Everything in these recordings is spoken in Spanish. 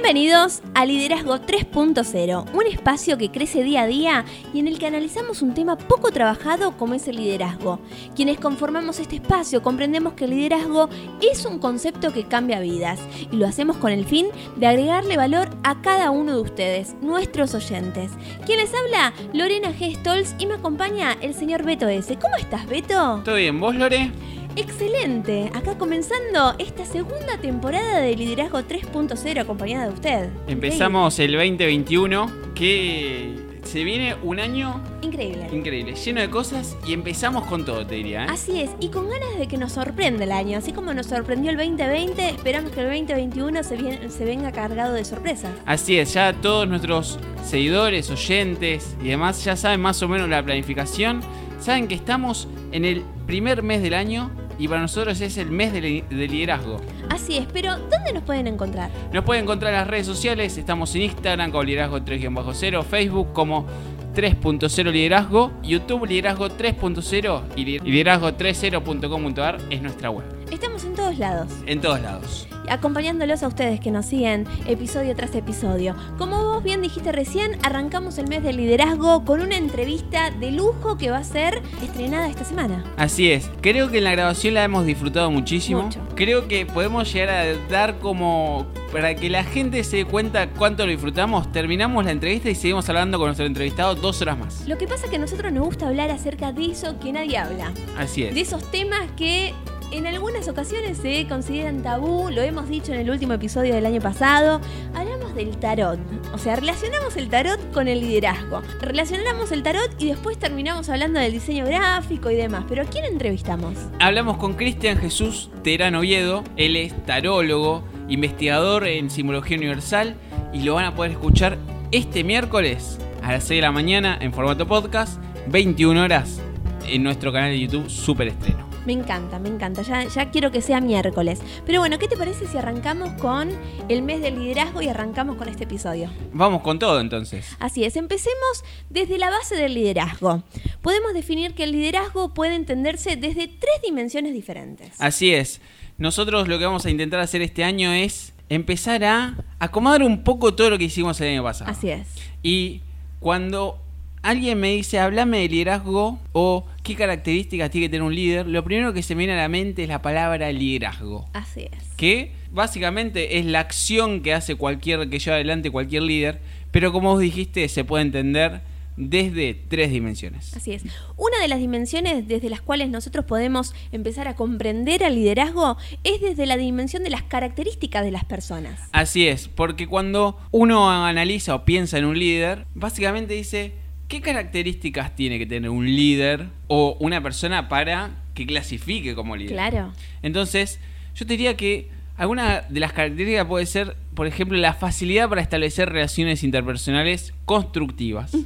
Bienvenidos a Liderazgo 3.0, un espacio que crece día a día y en el que analizamos un tema poco trabajado como es el liderazgo. Quienes conformamos este espacio comprendemos que el liderazgo es un concepto que cambia vidas y lo hacemos con el fin de agregarle valor a cada uno de ustedes, nuestros oyentes. Quien les habla, Lorena G. Stolz y me acompaña el señor Beto S. ¿Cómo estás, Beto? ¿Todo bien? ¿Vos, Lore? Excelente, acá comenzando esta segunda temporada de Liderazgo 3.0 acompañada de usted. Empezamos el 2021, que se viene un año Increíble. increíble, lleno de cosas y empezamos con todo, te diría. ¿eh? Así es, y con ganas de que nos sorprenda el año, así como nos sorprendió el 2020, esperamos que el 2021 se, venga cargado de sorpresas. Así es, ya todos nuestros seguidores, oyentes y demás ya saben más o menos la planificación, saben que estamos en el primer mes del año y para nosotros es el mes de, li- de liderazgo. Así es, pero ¿dónde nos pueden encontrar? Nos pueden encontrar en las redes sociales, estamos en Instagram como liderazgo 3-0, Facebook como 3.0 liderazgo, YouTube liderazgo 3.0 y li- liderazgo30.com.ar es nuestra web. Estamos en todos lados, En todos lados. acompañándolos a ustedes que nos siguen episodio tras episodio. Como vos bien dijiste recién, arrancamos el mes del liderazgo con una entrevista de lujo que va a ser estrenada esta semana. Así es, creo que en la grabación la hemos disfrutado muchísimo. Mucho. Creo que podemos llegar a dar como, para que la gente se dé cuenta cuánto lo disfrutamos, terminamos la entrevista y seguimos hablando con nuestro entrevistado dos horas más. Lo que pasa es que a nosotros nos gusta hablar acerca de eso que nadie habla. Así es. De esos temas que en algunas ocasiones se consideran tabú, lo hemos dicho en el último episodio del año pasado. Hablamos del tarot, o sea, relacionamos el tarot con el liderazgo. Relacionamos el tarot y después terminamos hablando del diseño gráfico y demás. Pero ¿a quién entrevistamos? Hablamos con Cristian Jesús Terán Oviedo, él es tarólogo, investigador en simbología universal y lo van a poder escuchar este miércoles a las 6 de la mañana en formato podcast, 21 horas en nuestro canal de YouTube Super Estreno. Me encanta, me encanta. Ya, ya quiero que sea miércoles. Pero bueno, ¿qué te parece si arrancamos con el mes del liderazgo y arrancamos con este episodio? Vamos con todo entonces. Así es, empecemos desde la base del liderazgo. Podemos definir que el liderazgo puede entenderse desde tres dimensiones diferentes. Así es. Nosotros lo que vamos a intentar hacer este año es empezar a acomodar un poco todo lo que hicimos el año pasado. Así es. Y cuando alguien me dice, háblame de liderazgo o qué características tiene que tener un líder, lo primero que se me viene a la mente es la palabra liderazgo. Así es. Que básicamente es la acción que hace cualquier, que lleva adelante cualquier líder, pero como vos dijiste, se puede entender desde tres dimensiones. Así es. Una de las dimensiones desde las cuales nosotros podemos empezar a comprender al liderazgo es desde la dimensión de las características de las personas. Así es, porque cuando uno analiza o piensa en un líder, básicamente dice, ¿qué características tiene que tener un líder o una persona para que clasifique como líder? Claro. Entonces, yo te diría que alguna de las características puede ser, por ejemplo, la facilidad para establecer relaciones interpersonales constructivas.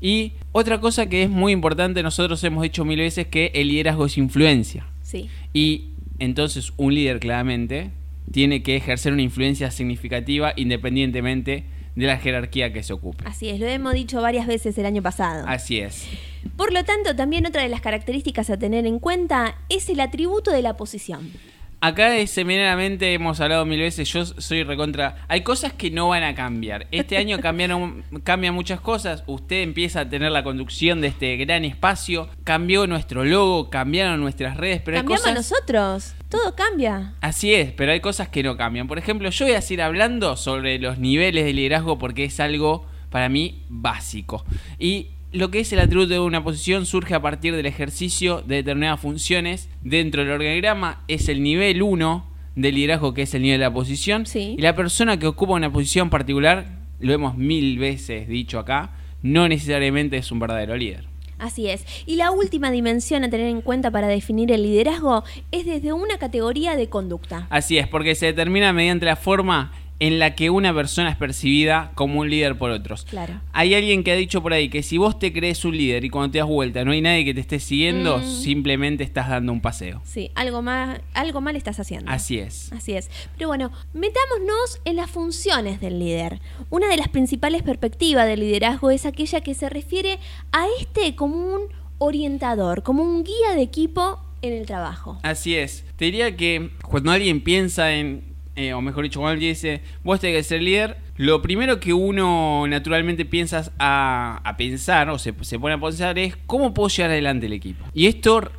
Y otra cosa que es muy importante, nosotros hemos dicho mil veces que el liderazgo es influencia. Sí. Y entonces un líder claramente tiene que ejercer una influencia significativa independientemente de la jerarquía que se ocupe. Así es, lo hemos dicho varias veces el año pasado. Así es. Por lo tanto, también otra de las características a tener en cuenta es el atributo de la posición. Acá es, seminaramente hemos hablado mil veces, yo soy recontra... Hay cosas que no van a cambiar. Este año cambiaron, cambian muchas cosas. Usted empieza a tener la conducción de este gran espacio. Cambió nuestro logo, cambiaron nuestras redes, pero hay Cambiamos cosas... nosotros, todo cambia. Así es, pero hay cosas que no cambian. Por ejemplo, yo voy a seguir hablando sobre los niveles de liderazgo porque es algo para mí básico. Y lo que es el atributo de una posición surge a partir del ejercicio de determinadas funciones dentro del organigrama. Es el nivel 1 del liderazgo que es el nivel de la posición. Sí. Y la persona que ocupa una posición particular, lo hemos mil veces dicho acá, no necesariamente es un verdadero líder. Así es. Y la última dimensión a tener en cuenta para definir el liderazgo es desde una categoría de conducta. Así es, porque se determina mediante la forma en la que una persona es percibida como un líder por otros. Claro. Hay alguien que ha dicho por ahí que si vos te crees un líder y cuando te das vuelta no hay nadie que te esté siguiendo, Mm. simplemente estás dando un paseo. Sí, algo, más, algo mal estás haciendo. Así es. Así es. Pero bueno, metámonos en las funciones del líder. Una de las principales perspectivas del liderazgo es aquella que se refiere a este como un orientador, como un guía de equipo en el trabajo. Así es. Te diría que cuando alguien piensa en, eh, o mejor dicho, cuando alguien dice, vos tenés que ser líder, lo primero que uno naturalmente piensa a, a pensar, o se, se pone a pensar, es cómo puedo llevar adelante el equipo. Y esto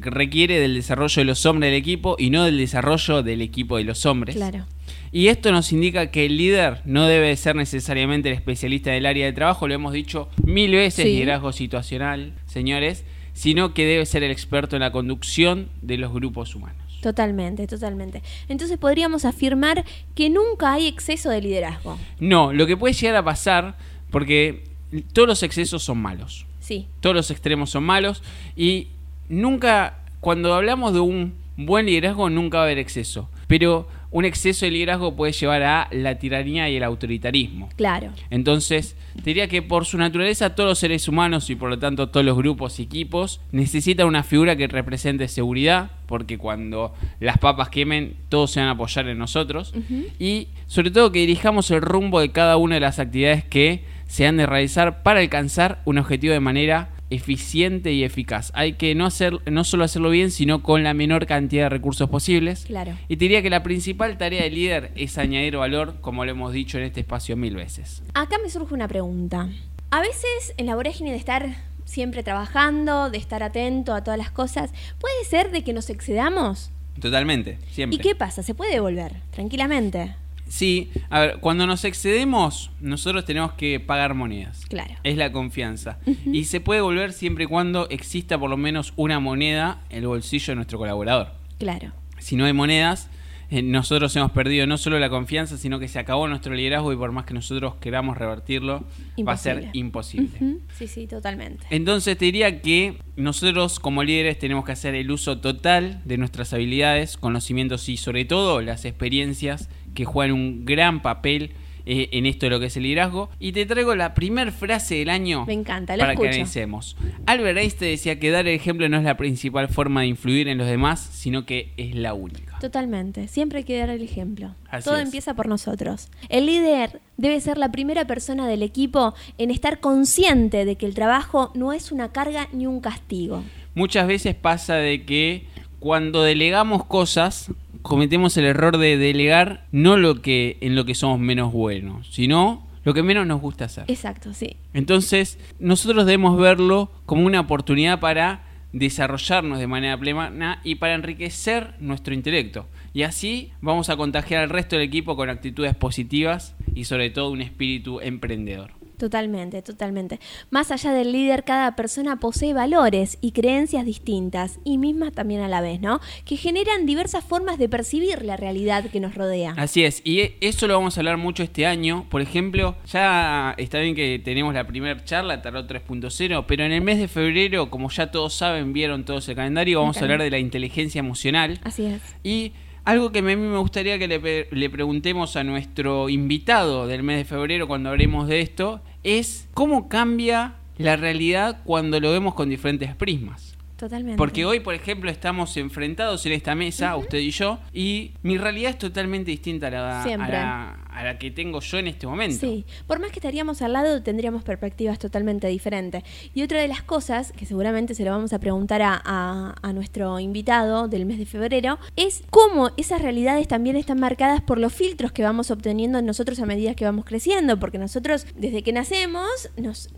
requiere del desarrollo de los hombres del equipo y no del desarrollo del equipo de los hombres. Claro. Y esto nos indica que el líder no debe ser necesariamente el especialista del área de trabajo, lo hemos dicho mil veces, Sí. liderazgo situacional, señores, sino que debe ser el experto en la conducción de los grupos humanos. Totalmente, totalmente. Entonces podríamos afirmar que nunca hay exceso de liderazgo. No, lo que puede llegar a pasar, porque todos los excesos son malos, Sí, todos los extremos son malos y nunca, cuando hablamos de un buen liderazgo, nunca va a haber exceso, pero un exceso de liderazgo puede llevar a la tiranía y el autoritarismo. claro. Entonces, te diría que por su naturaleza todos los seres humanos y por lo tanto todos los grupos y equipos necesitan una figura que represente seguridad, porque cuando las papas quemen todos se van a apoyar en nosotros, y sobre todo que dirijamos el rumbo de cada una de las actividades que se han de realizar para alcanzar un objetivo de manera eficiente y eficaz. Hay que no, hacer, no solo hacerlo bien, sino con la menor cantidad de recursos posibles. Claro. Y te diría que la principal tarea del líder es añadir valor, como lo hemos dicho en este espacio mil veces. Acá me surge una pregunta. A veces en la vorágine de estar siempre trabajando, de estar atento a todas las cosas, ¿puede ser de que nos excedamos? Totalmente, siempre. ¿Y qué pasa? ¿Se puede devolver? Tranquilamente. Sí, a ver, cuando nos excedemos, nosotros tenemos que pagar monedas. Claro. Es la confianza. Y se puede volver siempre y cuando exista por lo menos una moneda en el bolsillo de nuestro colaborador. Claro. Si no hay monedas, eh, nosotros hemos perdido no solo la confianza, sino que se acabó nuestro liderazgo y por más que nosotros queramos revertirlo, va a ser imposible. Sí, sí, totalmente. Entonces te diría que nosotros como líderes tenemos que hacer el uso total de nuestras habilidades, conocimientos y sobre todo las experiencias que juegan un gran papel eh, en esto de lo que es el liderazgo. Y te traigo la primer frase del año Me encanta, lo para escucho. que analicemos. Albert Einstein decía que dar el ejemplo no es la principal forma de influir en los demás, sino que es la única. Totalmente. Siempre hay que dar el ejemplo. Así Todo es. empieza por nosotros. El líder debe ser la primera persona del equipo en estar consciente de que el trabajo no es una carga ni un castigo. Muchas veces pasa de que cuando delegamos cosas, cometemos el error de delegar no lo que en lo que somos menos buenos, sino lo que menos nos gusta hacer. Exacto, sí. Entonces, nosotros debemos verlo como una oportunidad para desarrollarnos de manera plena y para enriquecer nuestro intelecto. Y así vamos a contagiar al resto del equipo con actitudes positivas y sobre todo un espíritu emprendedor. Totalmente, totalmente. Más allá del líder, cada persona posee valores y creencias distintas y mismas también a la vez, ¿no? Que generan diversas formas de percibir la realidad que nos rodea. Así es, y eso lo vamos a hablar mucho este año. Por ejemplo, ya está bien que tenemos la primera charla, Tarot 3.0, pero en el mes de febrero, como ya todos saben, vieron todos el calendario, vamos a hablar de la inteligencia emocional. Así es. Y algo que a mí me gustaría que le, le preguntemos a nuestro invitado del mes de febrero cuando hablemos de esto es cómo cambia la realidad cuando lo vemos con diferentes prismas. Totalmente. Porque hoy, por ejemplo, estamos enfrentados en esta mesa, usted y yo, y mi realidad es totalmente distinta a la, a la, a la que tengo yo en este momento. Sí, por más que estaríamos al lado, tendríamos perspectivas totalmente diferentes. Y otra de las cosas, que seguramente se lo vamos a preguntar a, a- a nuestro invitado del mes de febrero, es cómo esas realidades también están marcadas por los filtros que vamos obteniendo nosotros a medida que vamos creciendo. Porque nosotros, desde que nacemos, nos-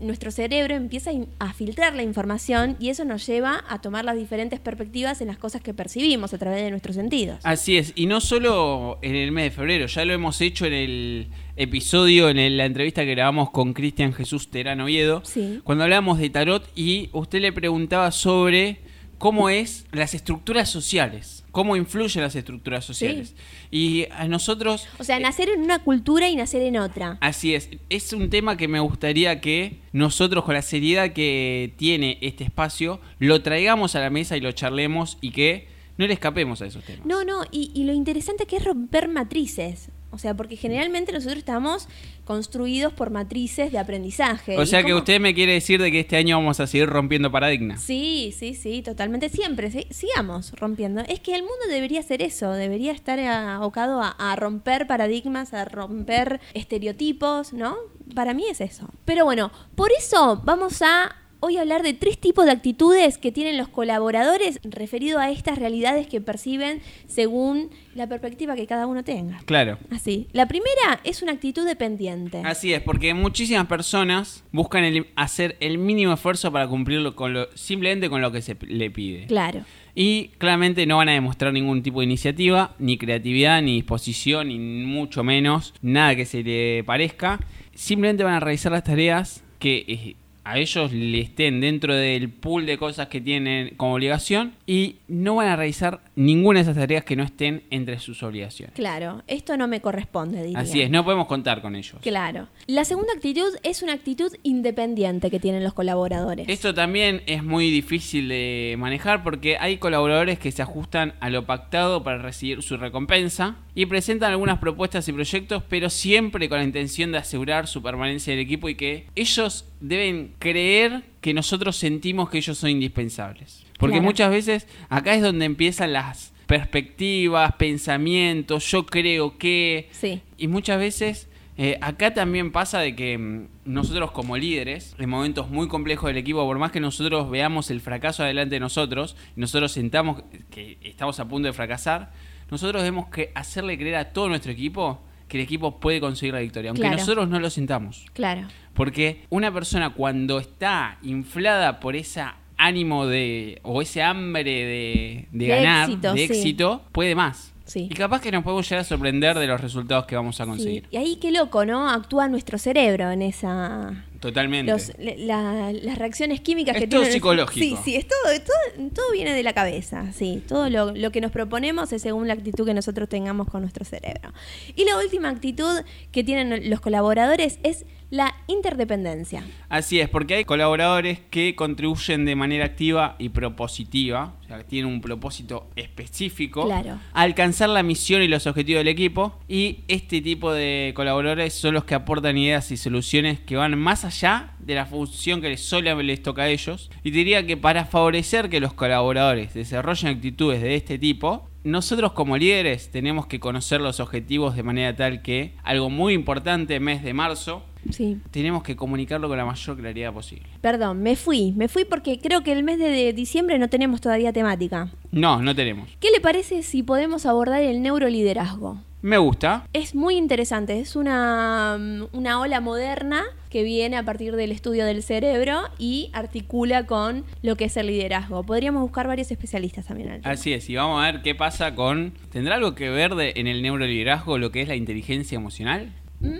nuestro cerebro empieza a filtrar la información y eso nos lleva a tomar las diferentes perspectivas en las cosas que percibimos a través de nuestros sentidos. Así es, y no solo en el mes de febrero, ya lo hemos hecho en el episodio, en el- la entrevista que grabamos con Cristian Jesús Terán Oviedo, Sí. cuando hablamos de tarot y usted le preguntaba sobre cómo es las estructuras sociales, cómo influyen las estructuras sociales. Y a nosotros... O sea, eh, nacer en una cultura y nacer en otra. Así es, es un tema que me gustaría que nosotros con la seriedad que tiene este espacio lo traigamos a la mesa y lo charlemos y que no le escapemos a esos temas. No, no, y, y lo interesante que es romper matrices. O sea, porque generalmente nosotros estamos construidos por matrices de aprendizaje. O ¿Y sea que usted me quiere decir de que este año vamos a seguir rompiendo paradigmas. Sí, sí, sí, totalmente. Siempre, sí, sigamos rompiendo. Es que el mundo debería ser eso, debería estar abocado a, a romper paradigmas, a romper estereotipos, ¿no? Para mí es eso. Pero bueno, por eso vamos a hoy hablar de tres tipos de actitudes que tienen los colaboradores referido a estas realidades que perciben según la perspectiva que cada uno tenga. Claro. Así. La primera es una actitud dependiente. Así es, porque muchísimas personas buscan el- hacer el mínimo esfuerzo para cumplirlo con lo, simplemente con lo que se le pide. Claro. Y claramente no van a demostrar ningún tipo de iniciativa, ni creatividad, ni disposición, ni mucho menos nada que se le parezca. Simplemente van a realizar las tareas que eh, a ellos le estén dentro del pool de cosas que tienen como obligación y no van a realizar ninguna de esas tareas que no estén entre sus obligaciones. Claro. Esto no me corresponde, diría. Así es, no podemos contar con ellos. Claro. La segunda actitud es una actitud independiente que tienen los colaboradores. Esto también es muy difícil de manejar porque hay colaboradores que se ajustan a lo pactado para recibir su recompensa y presentan algunas propuestas y proyectos, pero siempre con la intención de asegurar su permanencia en el equipo y que ellos deben creer que nosotros sentimos que ellos son indispensables. Porque Claro. muchas veces acá es donde empiezan las perspectivas, pensamientos, yo creo que... Sí. Y muchas veces eh, acá también pasa de que mm, nosotros como líderes, en momentos muy complejos del equipo, por más que nosotros veamos el fracaso adelante de nosotros, nosotros sentamos que estamos a punto de fracasar, nosotros debemos que hacerle creer a todo nuestro equipo que el equipo puede conseguir la victoria, aunque Claro. nosotros no lo sintamos. Claro. Porque una persona cuando está inflada por esa ánimo de o ese hambre de, de De ganar, éxito, de sí. éxito, puede más. Sí. Y capaz que nos podemos llegar a sorprender de los resultados que vamos a conseguir. Sí. Y ahí qué loco, ¿no? Actúa nuestro cerebro en esa... Totalmente. los- la- las reacciones químicas Es que todo psicológico. Sí, sí, es todo, todo, todo viene de la cabeza, sí. Todo lo, lo que nos proponemos es según la actitud que nosotros tengamos con nuestro cerebro. Y la última actitud que tienen los colaboradores es la interdependencia. Así es, porque hay colaboradores que contribuyen de manera activa y propositiva, o sea, que tienen un propósito específico Claro. a alcanzar la misión y los objetivos del equipo. Y este tipo de colaboradores son los que aportan ideas y soluciones que van más allá de la función que les solo les toca a ellos. Y diría que para favorecer que los colaboradores desarrollen actitudes de este tipo, nosotros como líderes tenemos que conocer los objetivos de manera tal que algo muy importante mes de marzo Sí. tenemos que comunicarlo con la mayor claridad posible. Perdón, me fui, me fui porque creo que el mes de, de diciembre no tenemos todavía temática. No, no tenemos. ¿Qué le parece si podemos abordar el neuroliderazgo? Me gusta. Es muy interesante, es una, mm, una ola moderna que viene a partir del estudio del cerebro y articula con lo que es el liderazgo. Podríamos buscar varios especialistas también. Así es, y vamos a ver qué pasa con... ¿Tendrá algo que ver de- en el neuroliderazgo lo que es la inteligencia emocional? Mm,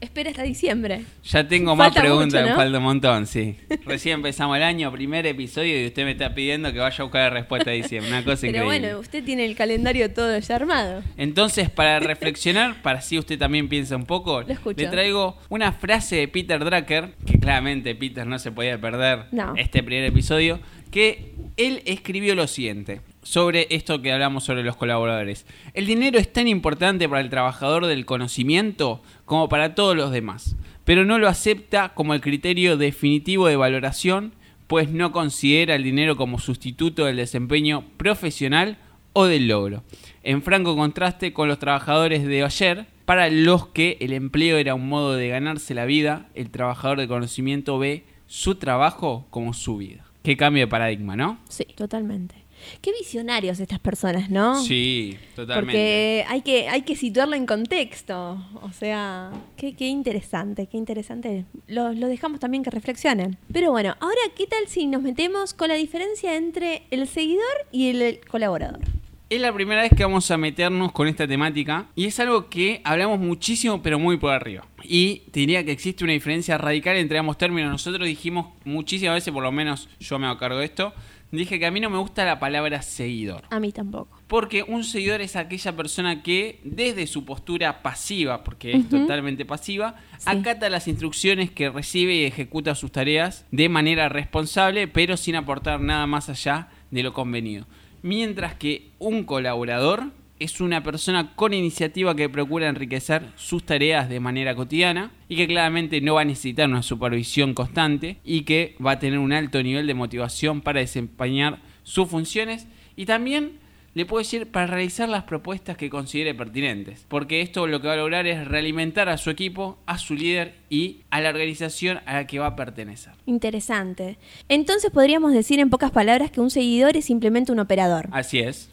espera hasta diciembre. Ya tengo más preguntas, mucho, falta un montón, sí. Recién empezamos el año, primer episodio, y usted me está pidiendo que vaya a buscar la respuesta de diciembre. Una cosa Pero increíble. bueno, usted tiene el calendario todo ya armado. Entonces, para reflexionar, para si usted también piensa un poco, Lo escucho. le traigo una frase de Peter Drucker, que claramente Peter no se podía perder No. este primer episodio, que él escribió lo siguiente sobre esto que hablamos sobre los colaboradores. El dinero es tan importante para el trabajador del conocimiento como para todos los demás, pero no lo acepta como el criterio definitivo de valoración, pues no considera el dinero como sustituto del desempeño profesional o del logro. En franco contraste con los trabajadores de ayer, para los que el empleo era un modo de ganarse la vida, el trabajador de conocimiento ve su trabajo como su vida. Qué cambio de paradigma, ¿no? Sí, totalmente. Qué visionarios estas personas, ¿no? Sí, totalmente. Porque hay que, hay que situarlo en contexto. O sea, qué, qué interesante, qué interesante. Lo, lo dejamos también que reflexionen. Pero bueno, ahora, ¿qué tal si nos metemos con la diferencia entre el seguidor y el, el colaborador? Es la primera vez que vamos a meternos con esta temática y es algo que hablamos muchísimo pero muy por arriba. Y te diría que existe una diferencia radical entre ambos términos. Nosotros dijimos muchísimas veces, por lo menos yo me hago cargo de esto, dije que a mí no me gusta la palabra seguidor. A mí tampoco. Porque un seguidor es aquella persona que desde su postura pasiva, porque es totalmente pasiva, Sí. acata las instrucciones que recibe y ejecuta sus tareas de manera responsable, pero sin aportar nada más allá de lo convenido. Mientras que un colaborador es una persona con iniciativa que procura enriquecer sus tareas de manera cotidiana y que claramente no va a necesitar una supervisión constante y que va a tener un alto nivel de motivación para desempeñar sus funciones y también le puedo decir para realizar las propuestas que considere pertinentes, porque esto lo que va a lograr es realimentar a su equipo, a su líder y a la organización a la que va a pertenecer. Interesante. Entonces podríamos decir en pocas palabras que un seguidor es simplemente un operador. Así es.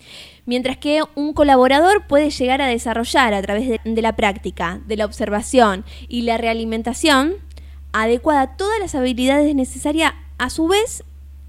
Mientras que un colaborador puede llegar a desarrollar a través de, de la práctica, de la observación y la realimentación adecuada todas las habilidades necesarias, a su vez,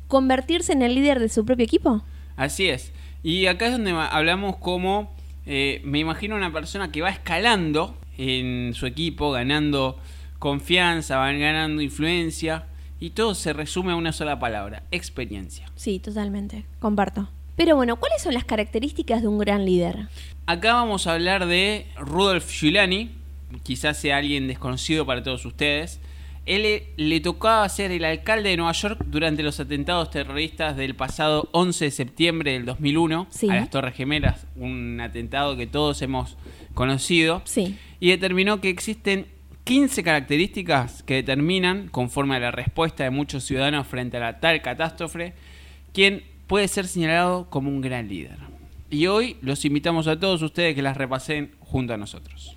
convertirse en el líder de su propio equipo. Así es. Y acá es donde hablamos como, eh, me imagino una persona que va escalando en su equipo, ganando confianza, va ganando influencia, y todo se resume a una sola palabra, experiencia. Sí, totalmente, comparto. Pero bueno, ¿cuáles son las características de un gran líder? Acá vamos a hablar de Rudolf Giuliani, quizás sea alguien desconocido para todos ustedes, él le tocaba ser el alcalde de Nueva York durante los atentados terroristas del pasado 11 de septiembre del 2001 a las Torres Gemelas, un atentado que todos hemos conocido. Sí. Y determinó que existen 15 características que determinan, conforme a la respuesta de muchos ciudadanos frente a la tal catástrofe, quién puede ser señalado como un gran líder. Y hoy los invitamos a todos ustedes que las repasen junto a nosotros.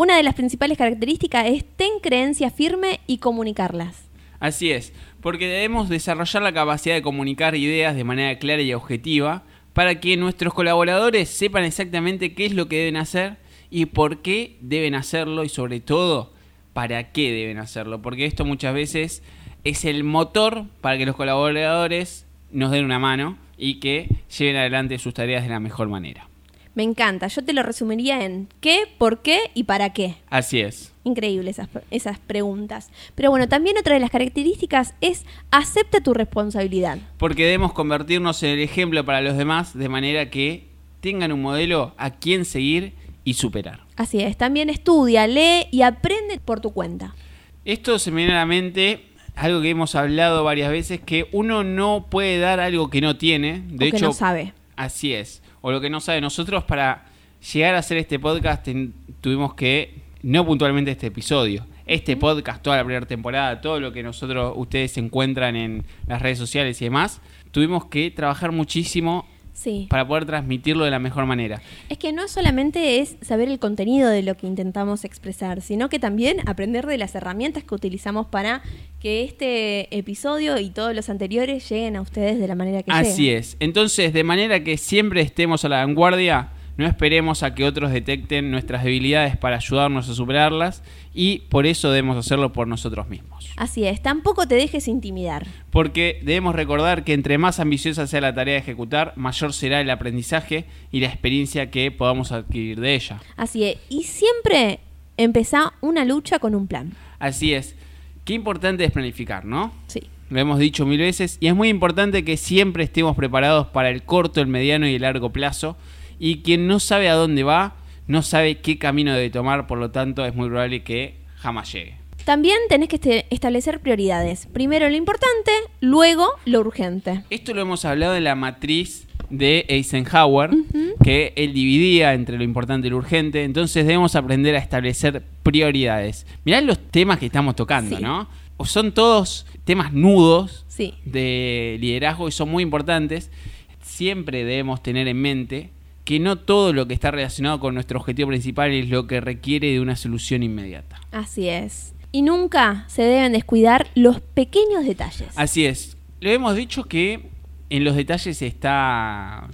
Una de las principales características es ten creencia firme y comunicarlas. Así es, porque debemos desarrollar la capacidad de comunicar ideas de manera clara y objetiva para que nuestros colaboradores sepan exactamente qué es lo que deben hacer y por qué deben hacerlo y sobre todo para qué deben hacerlo, porque esto muchas veces es el motor para que los colaboradores nos den una mano y que lleven adelante sus tareas de la mejor manera. Me encanta. Yo te lo resumiría en qué, por qué y para qué. Así es. Increíble esas, esas preguntas. Pero bueno, también otra de las características es acepta tu responsabilidad. Porque debemos convertirnos en el ejemplo para los demás de manera que tengan un modelo a quien seguir y superar. Así es. También estudia, lee y aprende por tu cuenta. Esto se me viene a la mente algo que hemos hablado varias veces, que uno no puede dar algo que no tiene. De hecho, que no sabe. Así es o lo que no sabe, nosotros para llegar a hacer este podcast tuvimos que, no puntualmente este episodio, este podcast, toda la primera temporada, todo lo que nosotros, ustedes encuentran en las redes sociales y demás, tuvimos que trabajar muchísimo para poder transmitirlo de la mejor manera. Es que no solamente es saber el contenido de lo que intentamos expresar, sino que también aprender de las herramientas que utilizamos para que este episodio y todos los anteriores lleguen a ustedes de la manera que Así es. Entonces, de manera que siempre estemos a la vanguardia, no esperemos a que otros detecten nuestras debilidades para ayudarnos a superarlas y por eso debemos hacerlo por nosotros mismos. Así es, tampoco te dejes intimidar. Porque debemos recordar que entre más ambiciosa sea la tarea de ejecutar, mayor será el aprendizaje y la experiencia que podamos adquirir de ella. Así es, y siempre empezá una lucha con un plan. Así es. Qué importante es planificar, ¿no? Sí. Lo hemos dicho mil veces y es muy importante que siempre estemos preparados para el corto, el mediano y el largo plazo y quien no sabe a dónde va, no sabe qué camino debe tomar, por lo tanto es muy probable que jamás llegue. También tenés que este, establecer prioridades. Primero lo importante, luego lo urgente. Esto lo hemos hablado en la matriz de Eisenhower, que él dividía entre lo importante y lo urgente. Entonces debemos aprender a establecer prioridades. Mirá los temas que estamos tocando, ¿no? Son todos temas nudos de liderazgo y son muy importantes. Siempre debemos tener en mente que no todo lo que está relacionado con nuestro objetivo principal es lo que requiere de una solución inmediata. Así es. Y nunca se deben descuidar los pequeños detalles. Así es. Lo hemos dicho que en los detalles está,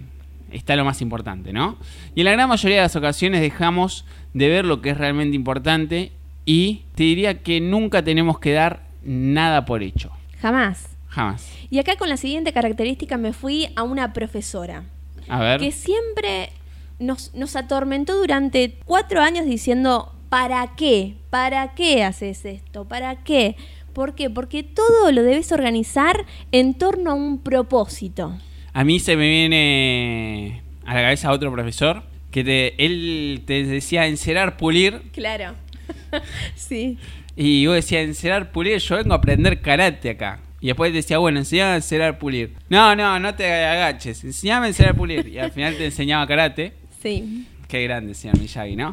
está lo más importante, ¿no? Y en la gran mayoría de las ocasiones dejamos de ver lo que es realmente importante y te diría que nunca tenemos que dar nada por hecho. Jamás. Jamás. Y acá con la siguiente característica me fui a una profesora. Que siempre nos, nos atormentó durante cuatro años diciendo, ¿para qué? ¿Para qué haces esto? ¿Para qué? ¿Por qué? Porque todo lo debes organizar en torno a un propósito. A mí se me viene a la cabeza otro profesor que te, él te decía encerar, pulir. Claro. sí. Y yo decía encerar, pulir, yo vengo a aprender karate acá. Y después decía, bueno, enseñame a encerar pulir. No, no, no te agaches, enseñame a encerar pulir. Y al final te enseñaba karate. Sí. Qué grande, señor Miyagi, ¿no?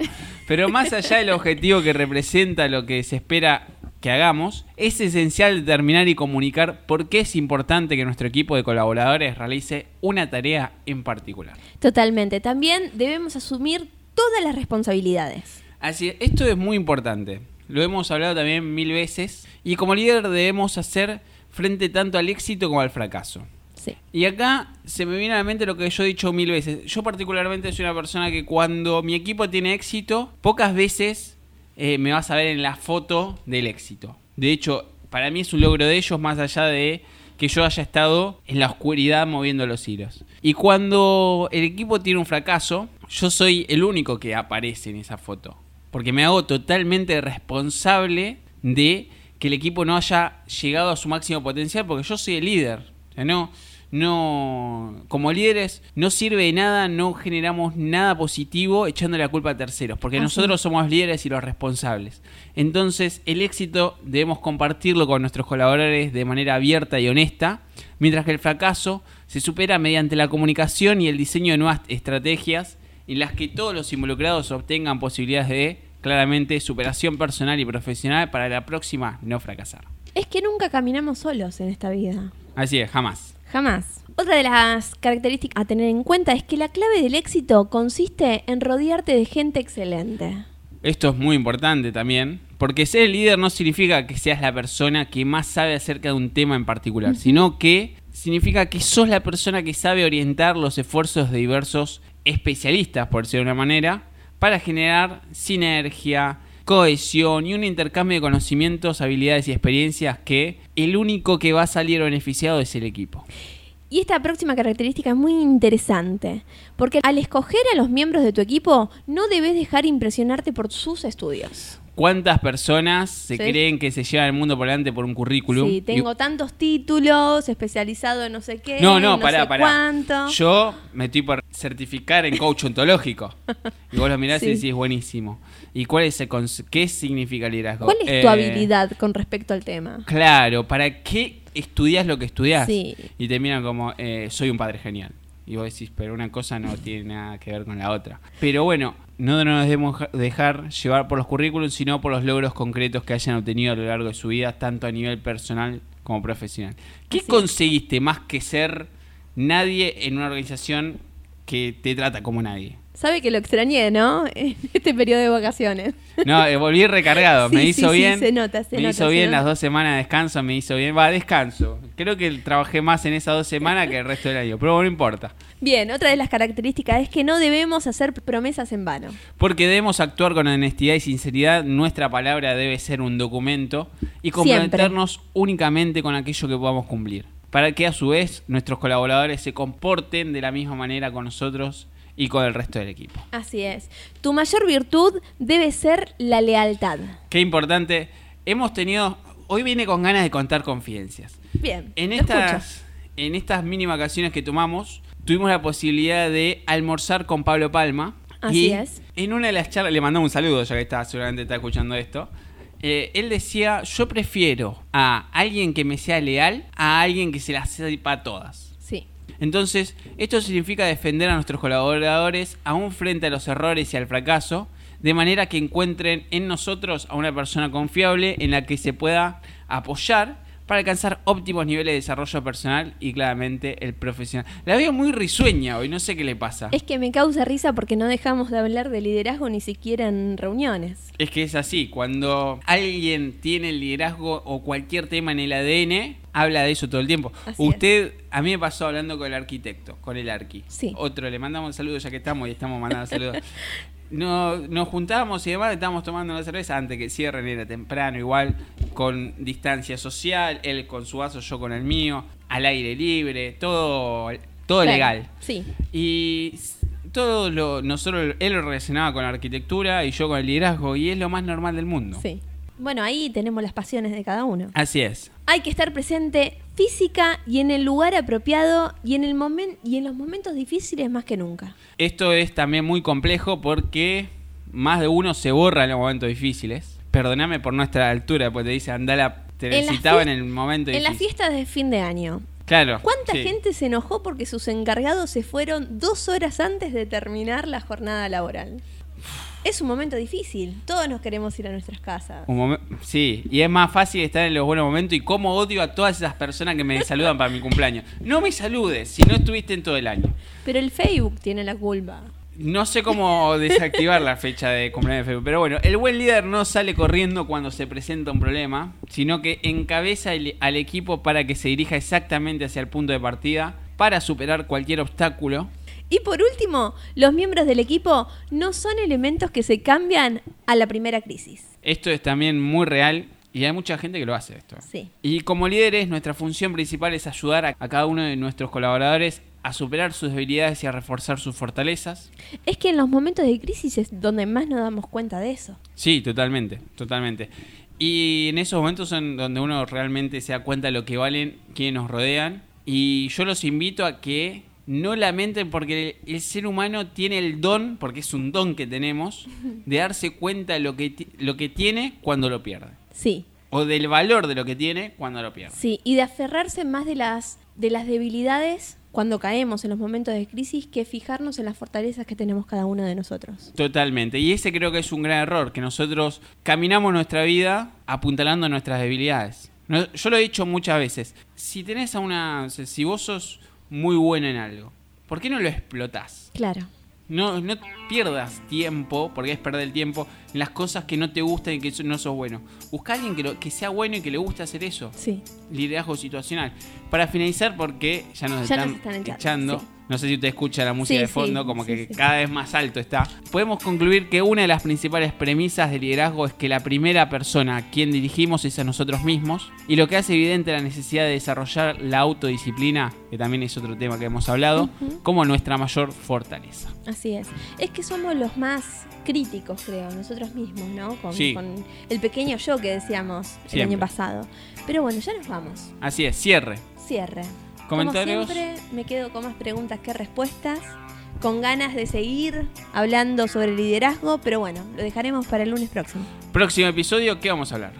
Pero más allá del objetivo que representa lo que se espera que hagamos, es esencial determinar y comunicar por qué es importante que nuestro equipo de colaboradores realice una tarea en particular. Totalmente. También debemos asumir todas las responsabilidades. Así es, esto es muy importante. Lo hemos hablado también mil veces. Y como líder debemos hacer frente tanto al éxito como al fracaso. Sí. Y acá se me viene a la mente lo que yo he dicho mil veces. Yo particularmente soy una persona que cuando mi equipo tiene éxito, pocas veces eh, me vas a ver en la foto del éxito. De hecho, para mí es un logro de ellos más allá de que yo haya estado en la oscuridad moviendo los hilos. Y cuando el equipo tiene un fracaso, yo soy el único que aparece en esa foto. Porque me hago totalmente responsable de que el equipo no haya llegado a su máximo potencial porque yo soy el líder. O sea, no, no, como líderes no sirve de nada, no generamos nada positivo echando la culpa a terceros, porque Así nosotros somos líderes y los responsables. Entonces, el éxito debemos compartirlo con nuestros colaboradores de manera abierta y honesta, mientras que el fracaso se supera mediante la comunicación y el diseño de nuevas estrategias en las que todos los involucrados obtengan posibilidades de claramente superación personal y profesional para la próxima no fracasar. Es que nunca caminamos solos en esta vida. Así es, jamás. Jamás. Otra de las características a tener en cuenta es que la clave del éxito consiste en rodearte de gente excelente. Esto es muy importante también, porque ser el líder no significa que seas la persona que más sabe acerca de un tema en particular, sino que significa que sos la persona que sabe orientar los esfuerzos de diversos especialistas, por decirlo de una manera, para generar sinergia, cohesión y un intercambio de conocimientos, habilidades y experiencias que el único que va a salir beneficiado es el equipo. Y esta próxima característica es muy interesante, porque al escoger a los miembros de tu equipo no debes dejar impresionarte por sus estudios. ¿Cuántas personas se Sí. creen que se llevan el mundo por delante por un currículum? Sí, Y- tengo tantos títulos, especializado en no sé qué, No, no, sé pará, pará. cuánto. Yo me estoy por certificar en coach ontológico. Y vos lo mirás Sí. y decís, buenísimo. ¿Y cuál es el qué significa liderazgo? ¿Cuál es tu Eh, habilidad con respecto al tema? Claro, ¿para qué estudias lo que estudias? Sí. Y te miran como, eh, soy un padre genial. Y vos decís, pero una cosa no tiene nada que ver con la otra. Pero bueno, no nos debemos ja- dejar llevar por los currículums, sino por los logros concretos que hayan obtenido a lo largo de su vida, tanto a nivel personal como profesional. ¿Qué Así conseguiste más que ser nadie en una organización que te trata como nadie? Sabe que lo extrañé, ¿no? En este periodo de vacaciones. No, eh, volví recargado, me hizo sí, sí, bien. se nota, se me nota, hizo se bien nota. las dos semanas de descanso, me hizo bien. Va, descanso. Creo que trabajé más en esas dos semanas que el resto del año, pero no importa. Bien, otra de las características es que no debemos hacer promesas en vano. Porque debemos actuar con honestidad y sinceridad, nuestra palabra debe ser un documento y comprometernos únicamente con aquello que podamos cumplir. Para que a su vez nuestros colaboradores se comporten de la misma manera con nosotros y con el resto del equipo. Así es. Tu mayor virtud debe ser la lealtad. Qué importante. Hemos tenido. Hoy viene con ganas de contar confidencias. Bien. En estas, en estas mini vacaciones que tomamos, tuvimos la posibilidad de almorzar con Pablo Palma. Así y es. En una de las charlas, le mandamos un saludo, ya que está, seguramente está escuchando esto. eh, él decía: Yo prefiero a alguien que me sea leal a alguien que se las sepa todas. Entonces, esto significa defender a nuestros colaboradores aún frente a los errores y al fracaso, de manera que encuentren en nosotros a una persona confiable en la que se pueda apoyar para alcanzar óptimos niveles de desarrollo personal y claramente el profesional. La veo muy risueña hoy, no sé qué le pasa. Es que me causa risa porque no dejamos de hablar de liderazgo ni siquiera en reuniones. Es que es así, cuando alguien tiene el liderazgo o cualquier tema en el ADN, habla de eso todo el tiempo. Así Usted, a mí me pasó hablando con el arquitecto, con el arqui. Sí. Otro, le mandamos un saludo ya que estamos y estamos mandando saludos. No, nos juntábamos y demás, estábamos tomando una cerveza antes que cierren, era temprano, igual, con distancia social, él con su vaso, yo con el mío, al aire libre, todo, todo Claro, legal. Sí. Y todo lo, nosotros, él lo relacionaba con la arquitectura y yo con el liderazgo, y es lo más normal del mundo. Sí. Bueno, ahí tenemos las pasiones de cada uno. Así es. Hay que estar presente física y en el lugar apropiado y en el momento y en los momentos difíciles más que nunca. Esto es también muy complejo porque más de uno se borra en los momentos difíciles. Perdóname por nuestra altura, pues te dice, andala, te En necesitaba en el momento En las difícil. fiestas de fin de año, Claro. ¿Cuánta sí. gente se enojó porque sus encargados se fueron dos horas antes de terminar la jornada laboral? Es un momento difícil. Todos nos queremos ir a nuestras casas. Un sí, y es más fácil estar en los buenos momentos y cómo odio a todas esas personas que me saludan para mi cumpleaños. No me saludes si no estuviste en todo el año. Pero el Facebook tiene la culpa. No sé cómo desactivar la fecha de cumpleaños de Facebook, pero bueno, el buen líder no sale corriendo cuando se presenta un problema, sino que encabeza el- al equipo para que se dirija exactamente hacia el punto de partida para superar cualquier obstáculo. Y por último, los miembros del equipo no son elementos que se cambian a la primera crisis. Esto es también muy real y hay mucha gente que lo hace esto. Sí. Y como líderes, nuestra función principal es ayudar a, a cada uno de nuestros colaboradores a superar sus debilidades y a reforzar sus fortalezas. Es que en los momentos de crisis es donde más nos damos cuenta de eso. Sí, totalmente, totalmente. Y en esos momentos son donde uno realmente se da cuenta de lo que valen quienes nos rodean. Y yo los invito a que no lamenten porque el, el ser humano tiene el don, porque es un don que tenemos, de darse cuenta de lo que, lo que tiene cuando lo pierde. Sí, O del valor de lo que tiene cuando lo pierde. sí. Y de aferrarse más de las, de las debilidades cuando caemos en los momentos de crisis que fijarnos en las fortalezas que tenemos cada uno de nosotros. Totalmente. Y ese creo que es un gran error, que nosotros caminamos nuestra vida apuntalando nuestras debilidades. Yo lo he dicho muchas veces. Si tenés a una. Si vos sos muy bueno en algo, ¿por qué no lo explotás? Claro. No, no pierdas tiempo, porque es perder el tiempo, en las cosas que no te gustan y que no sos bueno. Busca a alguien que, lo- que sea bueno y que le guste hacer eso. Sí. Liderazgo situacional. Para finalizar, porque ya nos Ya están, nos están echando, sí. No sé si usted escucha la música Sí, de fondo, sí, como que sí. cada vez más alto está. Podemos concluir que una de las principales premisas del liderazgo es que la primera persona a quien dirigimos es a nosotros mismos. Y lo que hace evidente la necesidad de desarrollar la autodisciplina, que también es otro tema que hemos hablado, como nuestra mayor fortaleza. Así es. Es que somos los más críticos, creo, nosotros mismos, ¿no? Con, el pequeño yo que decíamos el año pasado. Pero bueno, ya nos vamos. Así es, cierre. Cierre. Comentarios. Como siempre, me quedo con más preguntas que respuestas. Con ganas de seguir hablando sobre liderazgo, pero bueno, lo dejaremos para el lunes próximo. Próximo episodio, ¿qué vamos a hablar?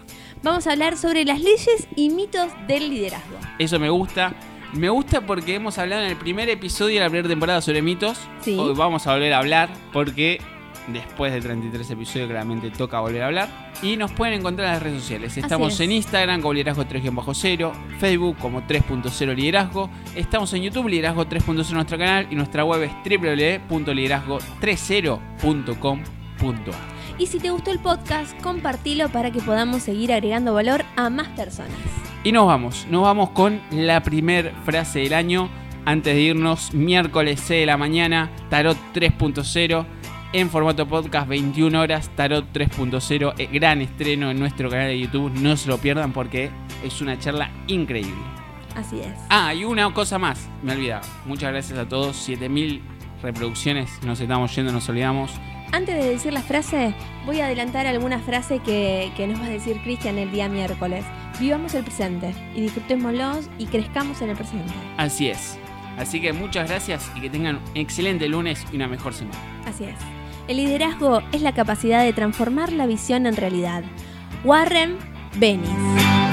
Vamos a hablar sobre las leyes y mitos del liderazgo. Eso me gusta. Me gusta porque hemos hablado en el primer episodio de la primera temporada sobre mitos. Sí. Hoy vamos a volver a hablar porque después de 33 episodios claramente toca volver a hablar. Y nos pueden encontrar en las redes sociales. Estamos es. en Instagram como liderazgo 3-0, Facebook como 3.0 liderazgo. Estamos en YouTube liderazgo 3.0 nuestro canal y nuestra web es www.liderazgo30.com.ar. Y si te gustó el podcast, compartilo para que podamos seguir agregando valor a más personas. Y nos vamos, nos vamos con la primer frase del año. Antes de irnos, miércoles 6 de la mañana, Tarot 3.0, en formato podcast, 21 horas, Tarot 3.0, eh, gran estreno en nuestro canal de YouTube, no se lo pierdan porque es una charla increíble. Así es. Ah, y una cosa más, me olvidaba. Muchas gracias a todos, 7000 reproducciones, nos estamos yendo, nos olvidamos. Antes de decir la frase, voy a adelantar alguna frase que, que nos va a decir Cristian el día miércoles. Vivamos el presente y disfrutémoslos y crezcamos en el presente. Así es. Así que muchas gracias y que tengan un excelente lunes y una mejor semana. Así es. El liderazgo es la capacidad de transformar la visión en realidad. Warren Bennis.